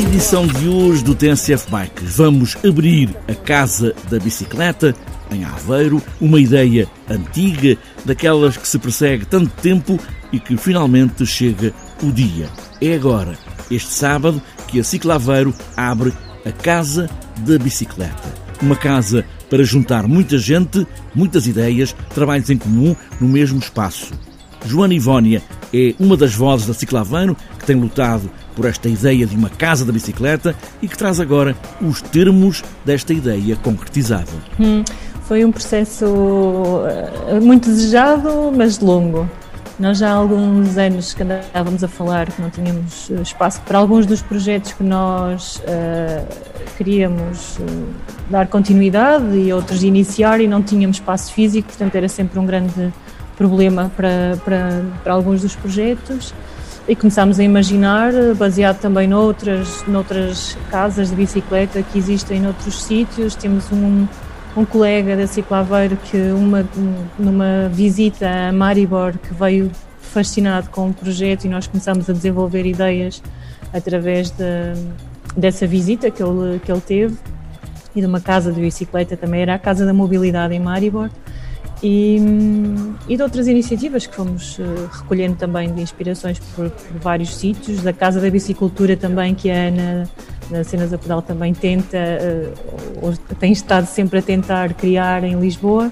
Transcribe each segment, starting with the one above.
edição de hoje do TNCF Bikes vamos abrir a Casa da Bicicleta em Aveiro, uma ideia antiga, daquelas que se persegue tanto tempo e que finalmente chega o dia. É agora, este sábado, que a Ciclaveiro abre a Casa da Bicicleta. Uma casa para juntar muita gente, muitas ideias, trabalhos em comum no mesmo espaço. Joana Ivónia é uma das vozes da Ciclaveiro que tem lutado por esta ideia de uma casa da bicicleta e que traz agora os termos desta ideia concretizada. Hum, foi um processo eh, muito desejado, mas longo. Nós já há alguns anos que andávamos a falar que não tínhamos eh, espaço para alguns dos projetos que nós uh, queríamos uh, dar continuidade e outros iniciar e não tínhamos espaço físico, portanto era sempre um grande problema para, para, para alguns dos projetos. E começámos a imaginar, baseado também noutras, noutras casas de bicicleta que existem noutros sítios. Temos um, um colega da Ciclaveiro que uma, numa visita a Maribor que veio fascinado com o projeto e nós começámos a desenvolver ideias através de, dessa visita que ele, que ele teve. E de uma casa de bicicleta também, era a Casa da Mobilidade em Maribor e, e de outras iniciativas que fomos uh, recolhendo também de inspirações por, por, vários sítios, da Casa da Bicicultura também, que a Ana na Cenas da Pedal também tenta, uh, tem estado sempre a tentar criar em Lisboa.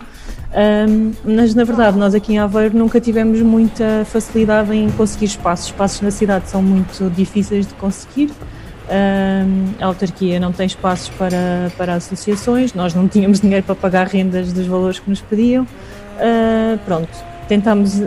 Um, mas na verdade, nós aqui em Aveiro nunca tivemos muita facilidade em conseguir espaços. Espaços na cidade são muito difíceis de conseguir. A autarquia não tem espaços para, para associações, nós não tínhamos dinheiro para pagar rendas dos valores que nos pediam. Uh, pronto, tentamos,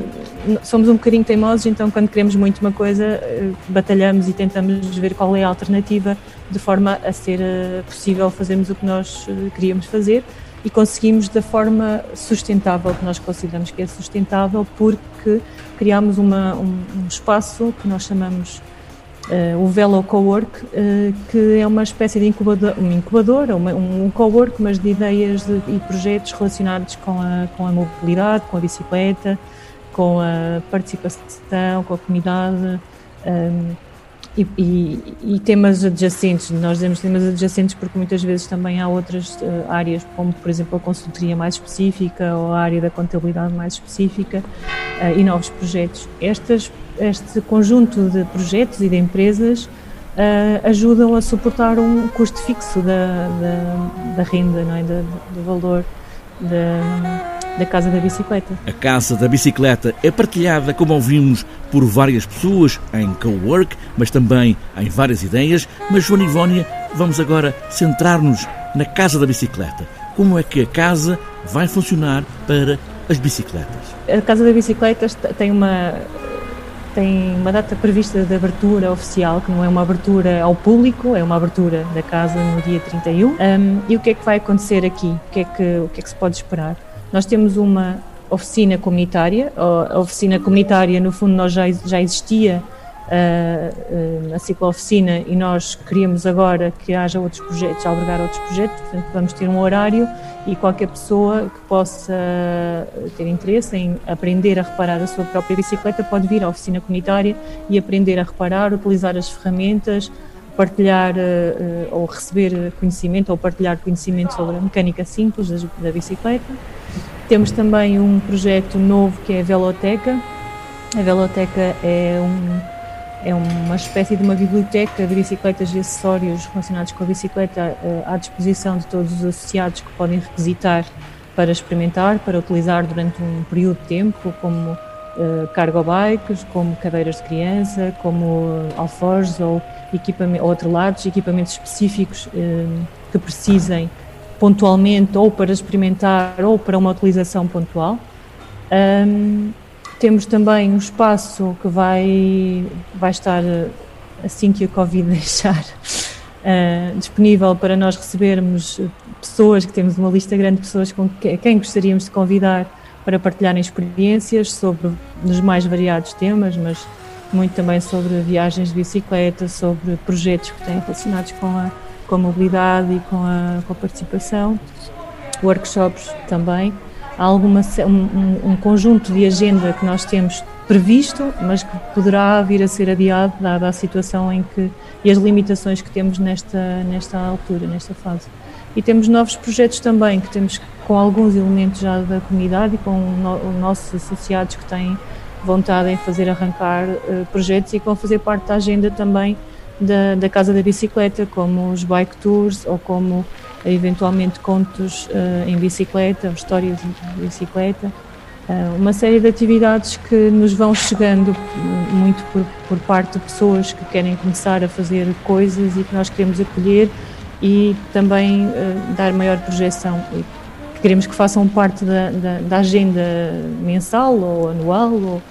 somos um bocadinho teimosos, então quando queremos muito uma coisa, uh, batalhamos e tentamos ver qual é a alternativa de forma a ser uh, possível fazermos o que nós queríamos fazer e conseguimos da forma sustentável, que nós consideramos que é sustentável, porque criámos uma, um, um espaço que nós chamamos o Velo Cowork, uh, que é uma espécie de incubador, um incubador, uma, um cowork, mas de ideias de, e projetos relacionados com a, com a mobilidade, com a bicicleta, com a participação, com a comunidade ehm, e, e, temas adjacentes. Nós dizemos temas adjacentes porque muitas vezes também há outras uh, áreas, como por exemplo a consultoria mais específica ou a área da contabilidade mais específica e novos projetos. Estas este conjunto de projetos e de empresas uh, ajudam a suportar um custo fixo da, da, da renda, não é? Da, do valor da, da Casa da Bicicleta. A Casa da Bicicleta é partilhada, como ouvimos, por várias pessoas em co-work, mas também em várias ideias. Mas, Joana Ivónia, vamos agora centrar-nos na Casa da Bicicleta. Como é que a casa vai funcionar para as bicicletas? A Casa da Bicicleta tem uma tem uma data prevista de abertura oficial, que não é uma abertura ao público, é uma abertura da casa no dia 31. Um, e o que é que vai acontecer aqui? O que, é que, o que é que se pode esperar? Nós temos uma oficina comunitária, a oficina comunitária, no fundo, nós já, já existia uh, a ciclo-oficina e nós queríamos agora que haja outros projetos, albergar outros projetos, portanto vamos ter um horário e qualquer pessoa que possa ter interesse em aprender a reparar a sua própria bicicleta pode vir à oficina comunitária e aprender a reparar, utilizar as ferramentas, partilhar uh, ou receber conhecimento ou partilhar conhecimento sobre a mecânica simples da bicicleta. Temos também um projeto novo que é a Veloteca. A Veloteca é um é uma espécie de uma biblioteca de bicicletas e acessórios relacionados com a bicicleta eh, à disposição de todos os associados que podem requisitar para experimentar, para utilizar durante um período de tempo, como uh, cargo bikes, como cadeiras de criança, como alforjes ou, ou atrelados, equipamentos específicos uh, que precisem pontualmente ou para experimentar ou para uma utilização pontual. Um, temos também um espaço que vai, vai estar, assim que a Covid deixar, uh, disponível para nós recebermos pessoas, que temos uma lista grande de pessoas com quem gostaríamos de convidar para partilharem experiências sobre os mais variados temas, mas muito também sobre viagens de bicicleta, sobre projetos que têm relacionados com a, com a mobilidade e com a, com a participação, workshops também há alguma, um, um, conjunto de agenda que nós temos previsto, mas que poderá vir a ser adiado, dada a situação em que e as limitações que temos nesta, nesta altura, nesta fase. E temos novos projetos também, que temos com alguns elementos já da comunidade e com no, nossos associados que têm vontade em fazer arrancar uh, projetos e que vão fazer parte da agenda também da, da Casa da Bicicleta, como os bike tours ou como eventualmente contos uh, em bicicleta, histórias de bicicleta. Uh, uma série de atividades que nos vão chegando muito por, por parte de pessoas que querem começar a fazer coisas e que nós queremos acolher e também uh, dar maior projeção. E queremos que façam parte da, da, da agenda mensal ou anual ou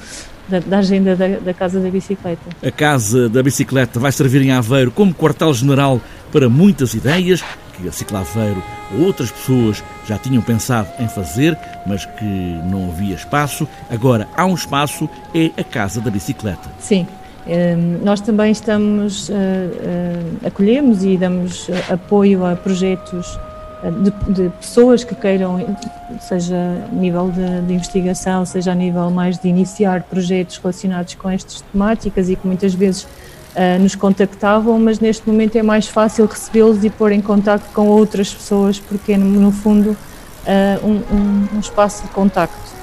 da, da agenda da, da, Casa da Bicicleta. A Casa da Bicicleta vai servir em Aveiro como quartel-general para muitas ideias que a Ciclaveiro ou outras pessoas já tinham pensado em fazer, mas que não havia espaço. Agora há um espaço, é a Casa da Bicicleta. Sim. Hum, nós também estamos, uh, uh, acolhemos e damos apoio a projetos de, de, pessoas que queiram, seja a nível de, de, investigação, seja a nível mais de iniciar projetos relacionados com estas temáticas e que muitas vezes uh, nos contactavam, mas neste momento é mais fácil recebê-los e pôr em contato com outras pessoas, porque é, no fundo, uh, um, um, espaço de contacto.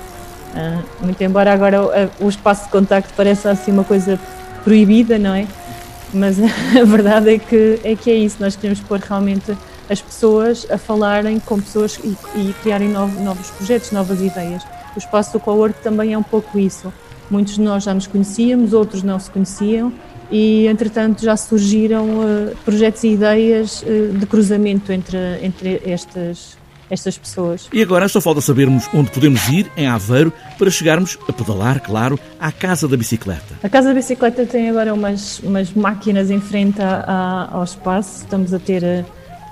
Uh, muito embora agora o, o espaço de contacto pareça assim uma coisa proibida, não é? Mas a verdade é que é, que é isso, nós queremos pôr realmente as pessoas a falarem com pessoas e, e criarem novos, novos projetos, novas ideias. O espaço do cowork também é um pouco isso. Muitos de nós já nos conhecíamos, outros não se conheciam e, entretanto, já surgiram uh, projetos e ideias uh, de cruzamento entre, entre estas, estas pessoas. E agora só falta sabermos onde podemos ir, em Aveiro, para chegarmos a pedalar, claro, à Casa da Bicicleta. A Casa da Bicicleta tem agora umas, umas máquinas em frente a, a, ao espaço. Estamos a ter uh,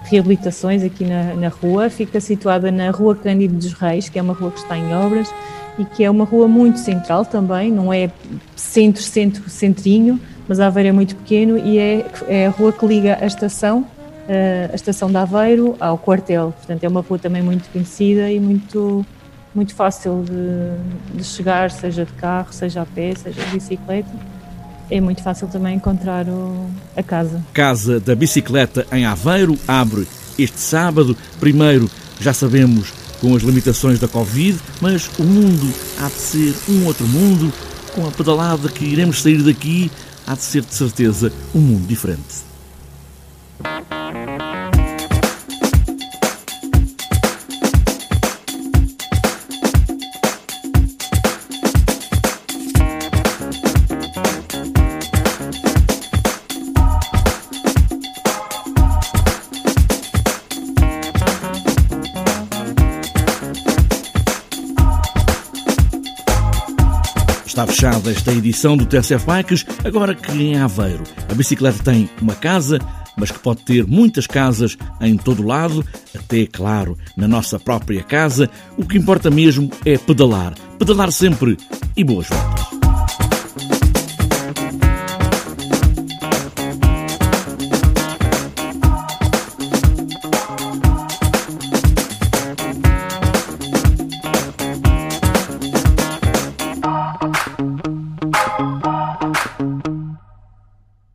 reabilitações aqui na, na rua. Fica situada na Rua Cândido dos Reis, que é uma rua que está em obras e que é uma rua muito central também, não é centro, centro, centrinho, mas Aveiro é muito pequeno e é, é a rua que liga a estação, eh, a estação de Aveiro ao quartel. Portanto, é uma rua também muito conhecida e muito, muito fácil de, de chegar, seja de carro, seja a pé, seja de bicicleta é muito fácil também encontrar o, a casa. Casa da Bicicleta em Aveiro abre este sábado. Primeiro, já sabemos com as limitações da Covid, mas o mundo há de ser um outro mundo. Com a pedalada que iremos sair daqui, há de ser de certeza um mundo diferente. Está fechada esta edição do TSF Bikes, agora que em Aveiro a bicicleta tem uma casa, mas que pode ter muitas casas em todo lado, até, claro, na nossa própria casa. O que importa mesmo é pedalar. Pedalar sempre e boas voltas.